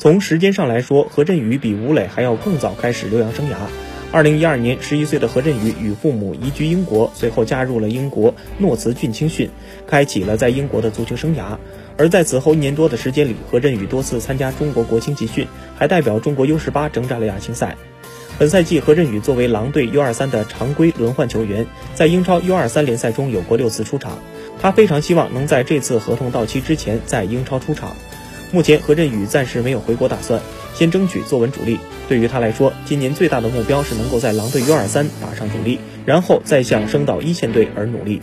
从时间上来说，何振宇比吴磊还要更早开始留洋生涯。二零一二年，十一岁的何振宇与父母移居英国，随后加入了英国诺茨郡青训，开启了在英国的足球生涯。而在此后一年多的时间里，何振宇多次参加中国国青集训，还代表中国 U 十八征战了亚青赛。本赛季，何振宇作为狼队 U 二三的常规轮换球员，在英超 U 二三联赛中有过六次出场。他非常希望能在这次合同到期之前在英超出场。目前，何振宇暂时没有回国打算，先争取坐稳主力。对于他来说，今年最大的目标是能够在狼队 U 二三打上主力，然后再向升到一线队而努力。